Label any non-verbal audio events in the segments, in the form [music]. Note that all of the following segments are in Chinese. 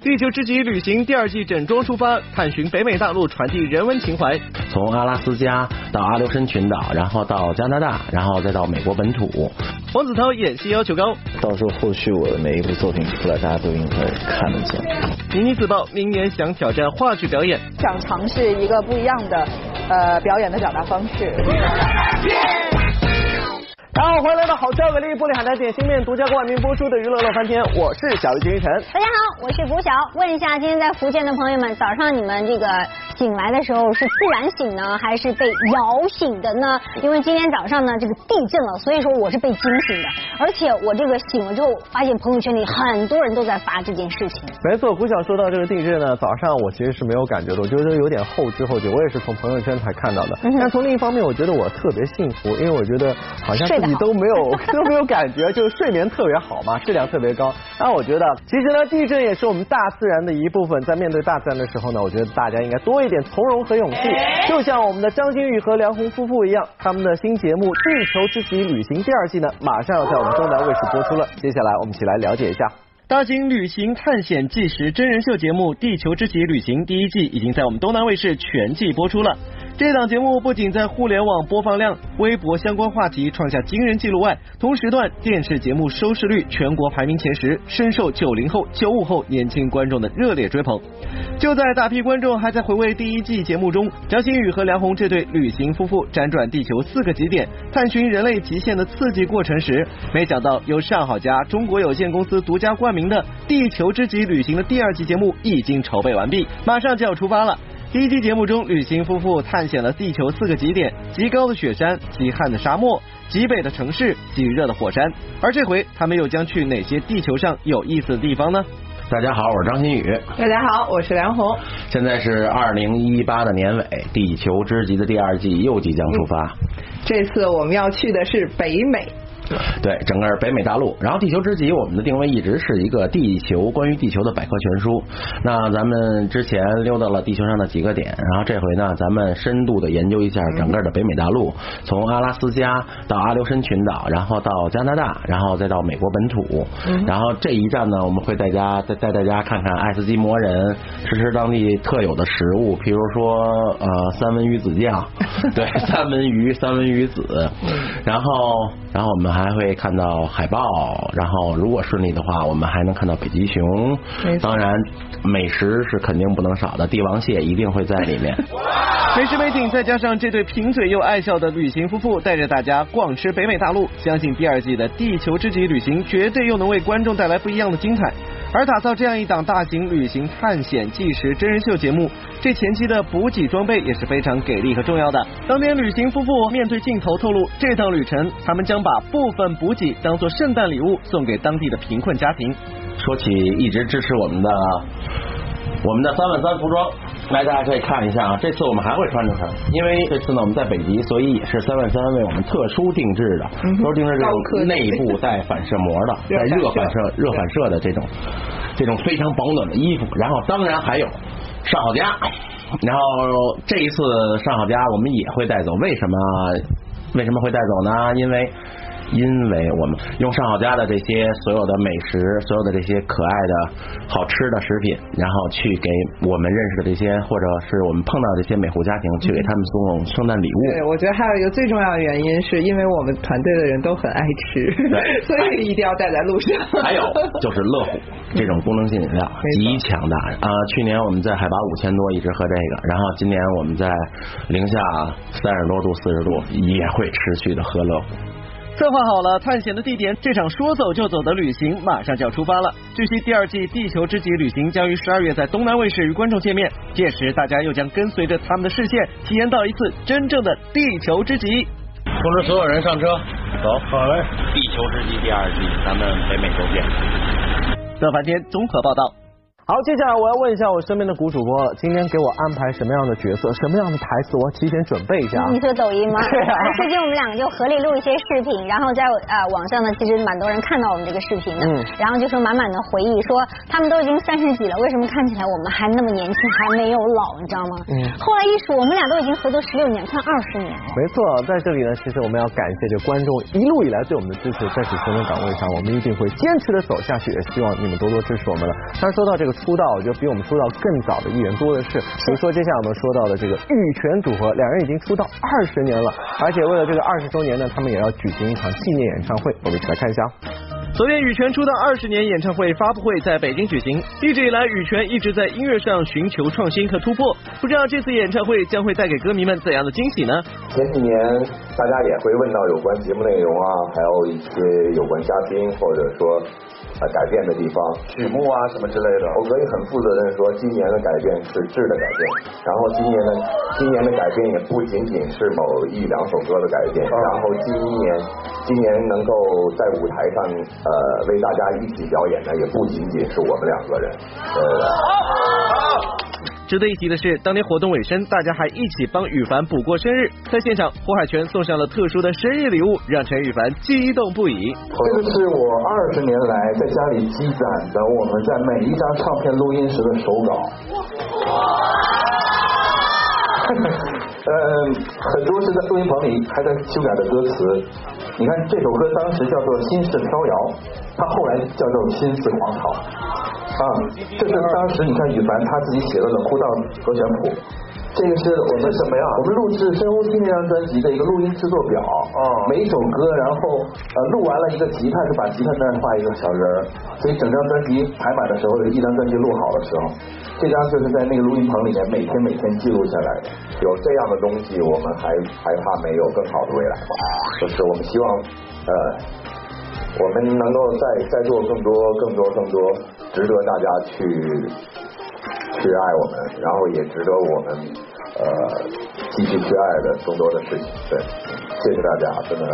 地球之极旅行第二季整装出发，探寻北美大陆，传递人文情怀。从阿拉斯加到阿留申群岛，然后到加拿大，然后再到美国本土。黄子韬演戏要求高，到时候后续我的每一部作品出来，大家都应该看得见。妮妮自曝明年想挑战话剧表演，想尝试一个不一样的呃表演的表达方式。大家好，欢迎来到好笑给力玻璃海苔点心面独家冠名播出的娱乐乐翻天，我是小鱼金晨。大家好，我是古晓。问一下，今天在福建的朋友们，早上你们这个醒来的时候是自然醒呢，还是被摇醒的呢？因为今天早上呢，这个地震了，所以说我是被惊醒的。而且我这个醒了之后，发现朋友圈里很多人都在发这件事情。没错，胡晓说到这个地震呢，早上我其实是没有感觉的，我觉得有点后知后觉，我也是从朋友圈才看到的。但从另一方面，我觉得我特别幸福，因为我觉得好像自己都没有 [laughs] 都没有感觉，就是睡眠特别好嘛，质量特别高。那我觉得，其实呢，地震也是我们大自然的一部分，在面对大自然的时候呢，我觉得大家应该多一点从容和勇气，就像我们的张馨予和梁红夫妇一样，他们的新节目《地球之极旅行》第二季呢，马上要在我们东南卫视播出了。接下来我们一起来了解一下。大型旅行探险纪实真人秀节目《地球之极旅行》第一季已经在我们东南卫视全季播出了。这档节目不仅在互联网播放量、微博相关话题创下惊人记录外，同时段电视节目收视率全国排名前十，深受九零后、九五后年轻观众的热烈追捧。就在大批观众还在回味第一季节目中，张馨予和梁红这对旅行夫妇辗转地球四个极点，探寻人类极限的刺激过程时，没想到由上好佳中国有限公司独家冠名的《地球之极旅行》的第二季节目已经筹备完毕，马上就要出发了。第一期节目中，旅行夫妇探险了地球四个极点：极高的雪山、极旱的沙漠、极北的城市、极热的火山。而这回，他们又将去哪些地球上有意思的地方呢？大家好，我是张馨予。大家好，我是梁红。现在是二零一八的年尾，《地球之极》的第二季又即将出发。这次我们要去的是北美。对，整个北美大陆。然后地球之极，我们的定位一直是一个地球关于地球的百科全书。那咱们之前溜到了地球上的几个点，然后这回呢，咱们深度的研究一下整个的北美大陆，从阿拉斯加到阿留申群岛，然后到加拿大，然后再到美国本土。然后这一站呢，我们会带家带带大家看看爱斯基摩人，吃吃当地特有的食物，比如说呃三文鱼子酱，[laughs] 对，三文鱼三文鱼子。然后然后我们。还会看到海豹，然后如果顺利的话，我们还能看到北极熊。当然，美食是肯定不能少的，帝王蟹一定会在里面。[laughs] 美食美景，再加上这对贫嘴又爱笑的旅行夫妇，带着大家逛吃北美大陆，相信第二季的《地球之极旅行》绝对又能为观众带来不一样的精彩。而打造这样一档大型旅行探险纪实真人秀节目，这前期的补给装备也是非常给力和重要的。当年旅行夫妇面对镜头透露，这趟旅程他们将把部分补给当做圣诞礼物送给当地的贫困家庭。说起一直支持我们的我们的三万三服装，来大家可以看一下啊，这次我们还会穿着它，因为这次呢我们在北极，所以也是三万三为我们特殊定制的，特殊定制这种内部带反射膜的，带热反射热反射的这种这种非常保暖的衣服，然后当然还有上好佳，然后这一次上好佳我们也会带走，为什么？为什么会带走呢？因为因为我们用上好佳的这些所有的美食，所有的这些可爱的好吃的食品，然后去给我们认识的这些或者是我们碰到的这些美户家庭，去给他们送圣诞礼物。对，我觉得还有一个最重要的原因，是因为我们团队的人都很爱吃，[laughs] 所以一定要带在路上。[laughs] 还有就是乐虎这种功能性饮料极强大啊！去年我们在海拔五千多一直喝这个，然后今年我们在零下三十多度、四十度也会持续的喝乐虎。策划好了探险的地点，这场说走就走的旅行马上就要出发了。据悉，第二季《地球之极旅行》将于十二月在东南卫视与观众见面，届时大家又将跟随着他们的视线，体验到一次真正的地球之极。通知所有人上车，走，好嘞！地球之极第二季，咱们北美洲见。乐翻天综合报道。好，接下来我要问一下我身边的古主播，今天给我安排什么样的角色，什么样的台词，我提前准备一下。你说抖音吗？[laughs] 对啊。最近我们两个就合力录一些视频，然后在呃网上呢，其实蛮多人看到我们这个视频的，嗯，然后就说满满的回忆，说他们都已经三十几了，为什么看起来我们还那么年轻，还没有老，你知道吗？嗯。后来一数，我们俩都已经合作十六年，快二十年了。没错，在这里呢，其实我们要感谢这观众一路以来对我们的支持，在主持人的岗位上，我们一定会坚持的走下去，也希望你们多多支持我们了。但是说到这个出道，我觉得比我们出道更早的艺人多的是，比如说接下来我们说到的这个羽泉组合，两人已经出道二十年了，而且为了这个二十周年呢，他们也要举行一场纪念演唱会，我们一起来看一下。昨天羽泉出道二十年演唱会发布会在北京举行，一直以来羽泉一直在音乐上寻求创新和突破，不知道这次演唱会将会带给歌迷们怎样的惊喜呢？前几年大家也会问到有关节目内容啊，还有一些有关嘉宾或者说。啊，改变的地方，曲目啊什么之类的，我可以很负责任说，今年的改变是质的改变。然后今年的今年的改变也不仅仅是某一两首歌的改变。然后今年今年能够在舞台上呃为大家一起表演的，也不仅仅是我们两个人。呃。值得一提的是，当天活动尾声，大家还一起帮羽凡补过生日。在现场，胡海泉送上了特殊的生日礼物，让陈羽凡激动不已。这个是我二十年来在家里积攒的我们在每一张唱片录音时的手稿。[laughs] 呃，很多是在录音棚里还在修改的歌词。你看这首歌当时叫做《心事飘摇》，它后来叫做《心似荒草》。啊，这是当时你看羽凡他自己写的《冷酷到和弦谱》，这个是我们什么呀？我们录制《深呼吸》那张专辑的一个录音制作表。哦。每一首歌，然后呃录完了一个吉他，就把吉他那儿画一个小人儿。所以整张专辑排版的时候，一张专辑录好的时候，这张就是在那个录音棚里面每天每天记录下来的。有这样的东西，我们还还怕没有更好的未来吗？就是我们希望呃。我们能够再再做更多更多更多值得大家去去爱我们，然后也值得我们呃继续去爱的更多的事情。对，谢谢大家，真的。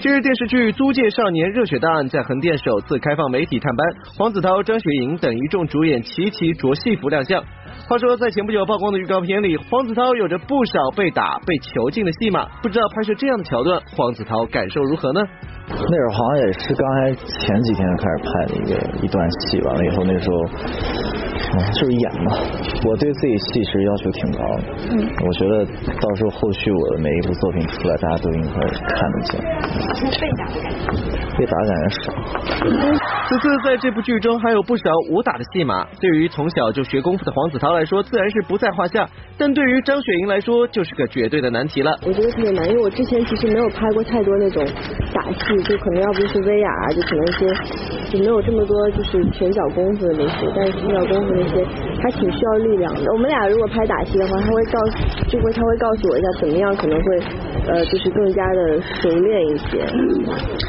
近日电视剧《租界少年热血大案》在横店首次开放媒体探班，黄子韬、张雪迎等一众主演齐齐着戏服亮相。话说，在前不久曝光的预告片里，黄子韬有着不少被打、被囚禁的戏码，不知道拍摄这样的桥段，黄子韬感受如何呢？那会儿好像也是刚才前几天开始拍的一个一段戏，完了以后那时候，就是演嘛。我对自己戏其实要求挺高的，嗯，我觉得到时候后续我的每一部作品出来，大家都应该看得见。被打的感觉？被打的感觉少。此次在这部剧中还有不少武打的戏码，对于从小就学功夫的黄子韬来说，自然是不在话下。但对于张雪迎来说，就是个绝对的难题了。我觉得特别难，因为我之前其实没有拍过太多那种打戏，就可能要不就是威亚，就可能一些就没有这么多就是拳脚功夫的那些，但是拳脚功夫那些还挺需要力量的。我们俩如果拍打戏的话，他会告就会他会告诉我一下怎么样可能会呃就是更加的熟练一些。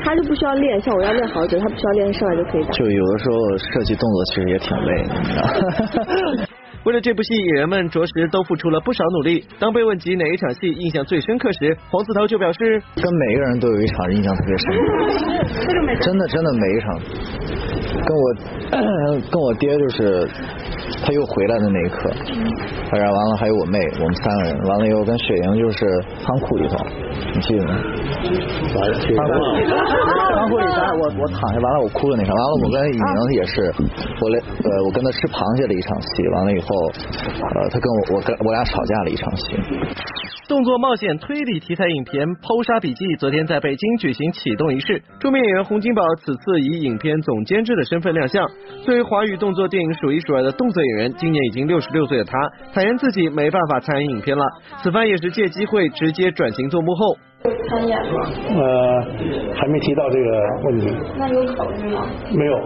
他就不需要练，像我要练好久，他不需要练，上来就可以打。就有的时候设计动作其实也挺累的。你知道 [laughs] 为了这部戏，演员们着实都付出了不少努力。当被问及哪一场戏印象最深刻时，黄子韬就表示：“跟每个人都有一场印象特别深刻，[laughs] 真的真的每一场，跟我 [coughs] 跟我爹就是他又回来的那一刻，然后完了还有我妹，我们三个人，完了以后跟雪莹就是仓库里头，你记得吗？仓库仓库里，我我躺下完了我哭了那场，完了我跟雨宁也是，我来呃我跟他吃螃蟹的一场。戏完了以后，呃，他跟我我跟我俩吵架了一场戏。动作冒险推理题材影片《剖杀笔记》昨天在北京举行启动仪式，著名演员洪金宝此次以影片总监制的身份亮相。作为华语动作电影数一数二的动作演员，今年已经六十六岁的他，坦言自己没办法参与影片了，此番也是借机会直接转型做幕后。参演吗？呃，还没提到这个问题。那有考虑吗？没有。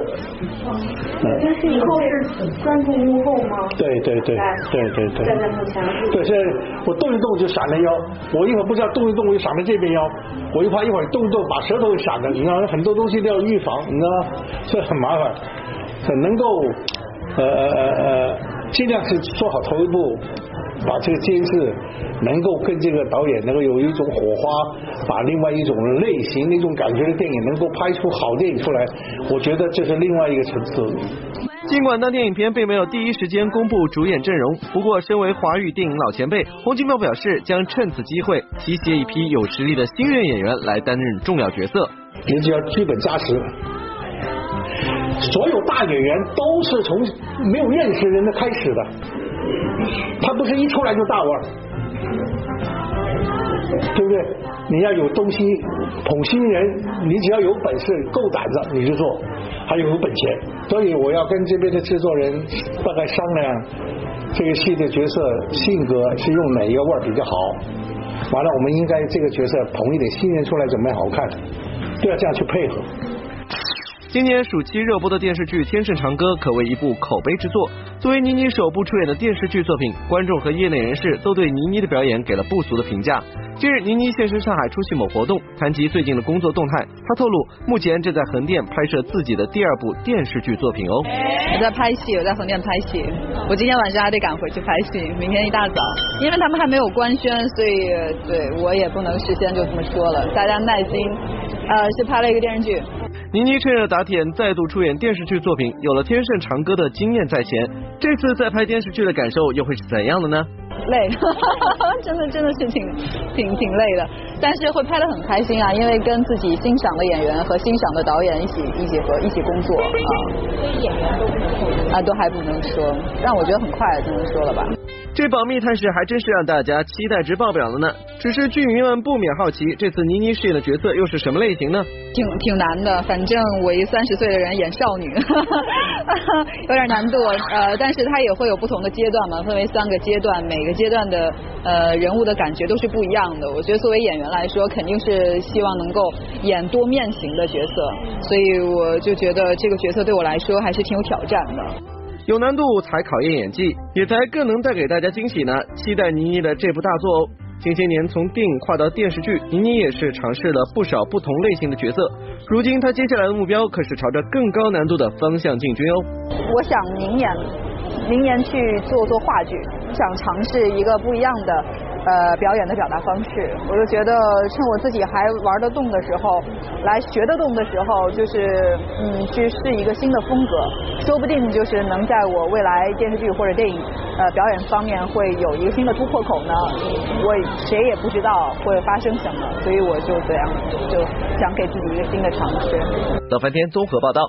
嗯。那是以后是专注幕后吗？对对对对对对。站在幕前。对，现在我动一动就闪了腰，我一会儿不知道动一动我就闪着这边腰，我又怕一会儿动一动把舌头给闪了，你知道很多东西都要预防，你知道这很麻烦。很能够呃呃呃呃，尽量是做好头一步。把这个监制能够跟这个导演能够有一种火花，把另外一种类型、那种感觉的电影能够拍出好电影出来，我觉得这是另外一个层次。尽管当电影片并没有第一时间公布主演阵容，不过身为华语电影老前辈，洪金宝表示将趁此机会集结一批有实力的新锐演员来担任重要角色。你只要剧本扎实，所有大演员都是从没有认识人的开始的，他不是一出来就大腕，对不对？你要有东西捧新人，你只要有本事、够胆子，你就做，还有有本钱。所以我要跟这边的制作人大概商量，这个戏的角色性格是用哪一个味儿比较好。完了，我们应该这个角色捧一点新人出来，怎么样好看？都要这样去配合。今年暑期热播的电视剧《天盛长歌》可谓一部口碑之作。作为倪妮首部出演的电视剧作品，观众和业内人士都对倪妮的表演给了不俗的评价。近日，倪妮现身上海出席某活动，谈及最近的工作动态，她透露目前正在横店拍摄自己的第二部电视剧作品哦。我在拍戏，我在横店拍戏，我今天晚上还得赶回去拍戏，明天一大早，因为他们还没有官宣，所以对我也不能事先就这么说了，大家耐心。呃，是拍了一个电视剧。倪妮趁热打铁，再度出演电视剧作品，有了《天盛长歌》的经验在前，这次再拍电视剧的感受又会是怎样的呢？累，[laughs] 真的真的是挺挺挺累的，但是会拍的很开心啊，因为跟自己欣赏的演员和欣赏的导演一起一起和一起工作啊。所以演员都不能说啊，都还不能说，让我觉得很快就能说了吧。这保密态势还真是让大家期待值爆表了呢。只是剧迷们不免好奇，这次倪妮饰演的角色又是什么类型呢？挺挺难的，反正我一三十岁的人演少女，[laughs] 有点难度。呃，但是它也会有不同的阶段嘛，分为三个阶段，每个阶段的呃人物的感觉都是不一样的。我觉得作为演员来说，肯定是希望能够演多面型的角色，所以我就觉得这个角色对我来说还是挺有挑战的。有难度才考验演技，也才更能带给大家惊喜呢。期待倪妮的这部大作哦！近些年从电影跨到电视剧，倪妮也是尝试了不少不同类型的角色。如今她接下来的目标可是朝着更高难度的方向进军哦。我想明年，明年去做做话剧，想尝试一个不一样的。呃，表演的表达方式，我就觉得趁我自己还玩得动的时候，来学得动的时候，就是嗯，去试一个新的风格，说不定就是能在我未来电视剧或者电影呃表演方面会有一个新的突破口呢。我谁也不知道会发生什么，所以我就这样，就想给自己一个新的尝试。乐翻天综合报道。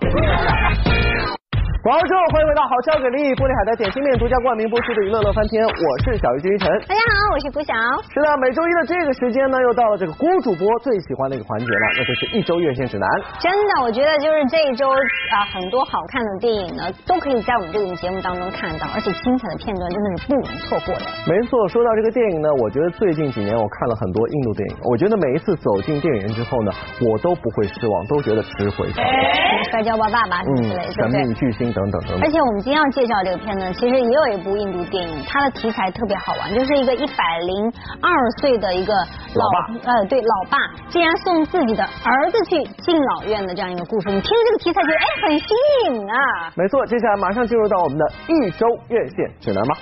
广告之后，欢迎回到好吃给力玻璃海苔点心面独家冠名播出的娱乐乐翻天，我是小鱼金鱼晨。大家好，我是古晓。是的，每周一的这个时间呢，又到了这个郭主播最喜欢的一个环节了，那就是一周院线指南。真的，我觉得就是这一周啊，很多好看的电影呢，都可以在我们这个节目当中看到，而且精彩的片段真的是不容错过的。没错，说到这个电影呢，我觉得最近几年我看了很多印度电影，我觉得每一次走进电影院之后呢，我都不会失望，都觉得值回票价。摔跤吧爸爸之类的，神秘巨星等等等等。而且我。我们今天要介绍这个片呢，其实也有一部印度电影，它的题材特别好玩，就是一个一百零二岁的一个老爸，呃，对，老爸竟然送自己的儿子去敬老院的这样一个故事。你听着这个题材，觉得哎很新颖啊。没错，接下来马上进入到我们的一周院线指南吧。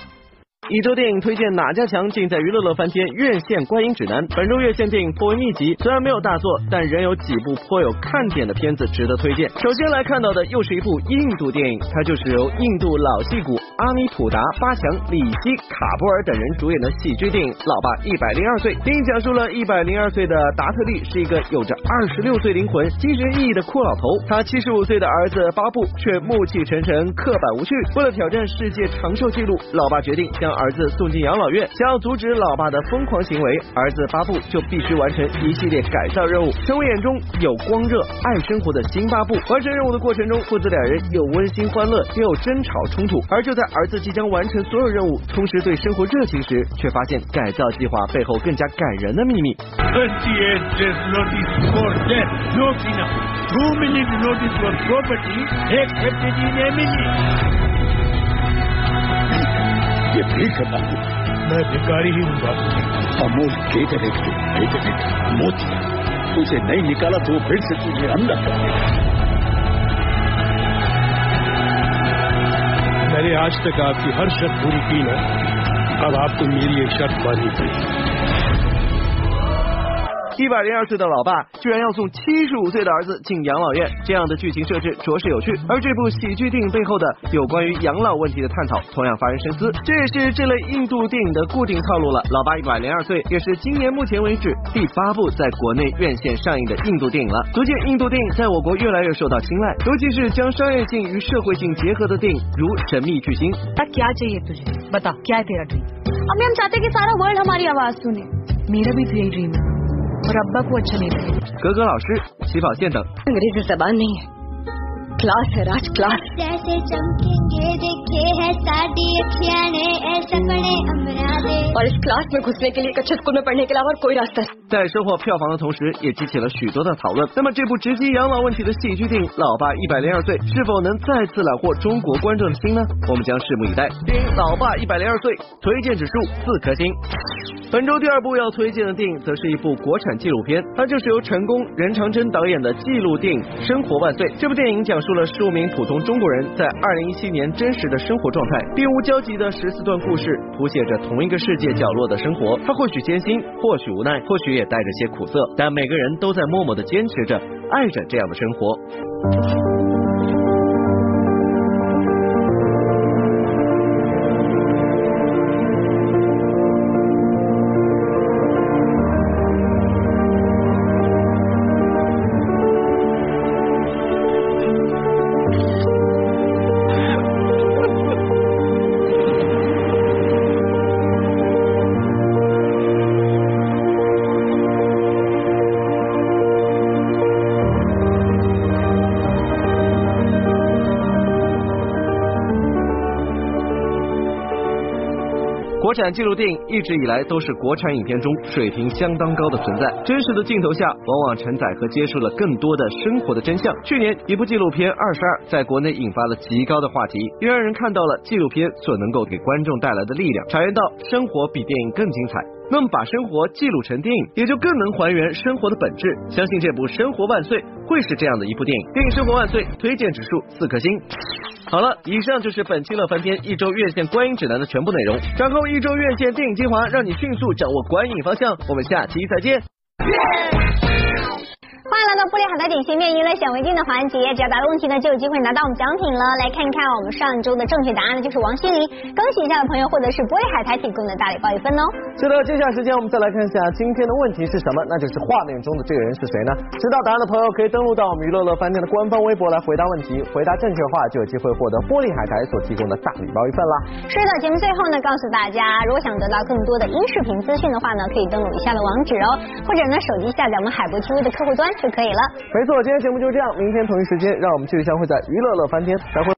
一周电影推荐哪家强，尽在娱乐乐翻天院线观影指南。本周院线电影颇为密集，虽然没有大作，但仍有几部颇有看点的片子值得推荐。首先来看到的又是一部印度电影，它就是由印度老戏骨阿米普达、巴强、里希、卡波尔等人主演的喜剧电影《老爸一百零二岁》。电影讲述了一百零二岁的达特利是一个有着二十六岁灵魂、精神奕奕的酷老头，他七十五岁的儿子巴布却暮气沉沉、刻板无趣。为了挑战世界长寿纪录，老爸决定将儿子送进养老院，想要阻止老爸的疯狂行为，儿子巴布就必须完成一系列改造任务，成为眼中有光热、爱生活的新巴布。完成任务的过程中，父子两人又温馨欢乐，又有争吵冲突。而就在儿子即将完成所有任务，重拾对生活热情时，却发现改造计划背后更加感人的秘密。ये भी करना मैं भिकारी ही हूँ बाबू अमूल केटे देखते केटे देखते मोतिया तुझे नहीं निकाला तो फिर से तुझे अंदर आज तक आपकी हर शर्त पूरी की ना। अब आपको मेरी एक शर्त माननी पड़ेगी 一百零二岁的老爸居然要送七十五岁的儿子进养老院。这样的剧情设置着实有趣而这部喜剧电影背后的有关于养老问题的探讨同样发人深思这也是这类印度电影的固定套路了老爸一百零二岁也是今年目前为止第八部在国内院线上映的印度电影了。逐渐印度电影在我国越来越受到青睐。尤其是将商业性与社会性结合的电影如神秘巨星。格格老师起跑线等。在收获票房的同时也激起了许多的讨论。那么这部直击养老问题的戏剧电影老爸一百零二岁是否能再次揽获中国观众的心呢？我们将拭目以待。电影老爸一百零二岁推荐指数四颗星。本周第二部要推荐的电影，则是一部国产纪录片，它就是由成功任长征导演的纪录电影《生活万岁》。这部电影讲述了数名普通中国人在二零一七年真实的生活状态，并无交集的十四段故事，谱写着同一个世界角落的生活。它或许艰辛，或许无奈，或许也带着些苦涩，但每个人都在默默的坚持着，爱着这样的生活。国产纪录电影一直以来都是国产影片中水平相当高的存在。真实的镜头下，往往承载和揭示了更多的生活的真相。去年一部纪录片《二十二》在国内引发了极高的话题，也让人看到了纪录片所能够给观众带来的力量，察言到生活比电影更精彩。那么把生活记录成电影，也就更能还原生活的本质。相信这部《生活万岁》会是这样的一部电影。电影《生活万岁》推荐指数四颗星。好了，以上就是本期乐翻天一周院线观影指南的全部内容。掌控一周院线电影精华，让你迅速掌握观影方向。我们下期再见。欢迎来到玻璃海苔点心面娱乐显微镜的环节，只要答对问题呢，就有机会拿到我们奖品了。来看看我们上周的正确答案呢，就是王心凌。恭喜一下的朋友获得是玻璃海苔提供的大礼包一份哦。是的，接下来时间我们再来看一下今天的问题是什么，那就是画面中的这个人是谁呢？知道答案的朋友可以登录到我们娱乐乐饭店的官方微博来回答问题，回答正确的话就有机会获得玻璃海苔所提供的大礼包一份啦。是的，节目最后呢，告诉大家，如果想得到更多的音视频资讯的话呢，可以登录以下的网址哦，或者呢手机下载我们海博 TV 的客户端就可以了。没错，今天节目就是这样，明天同一时间，让我们继续相会在娱乐乐翻天，再会。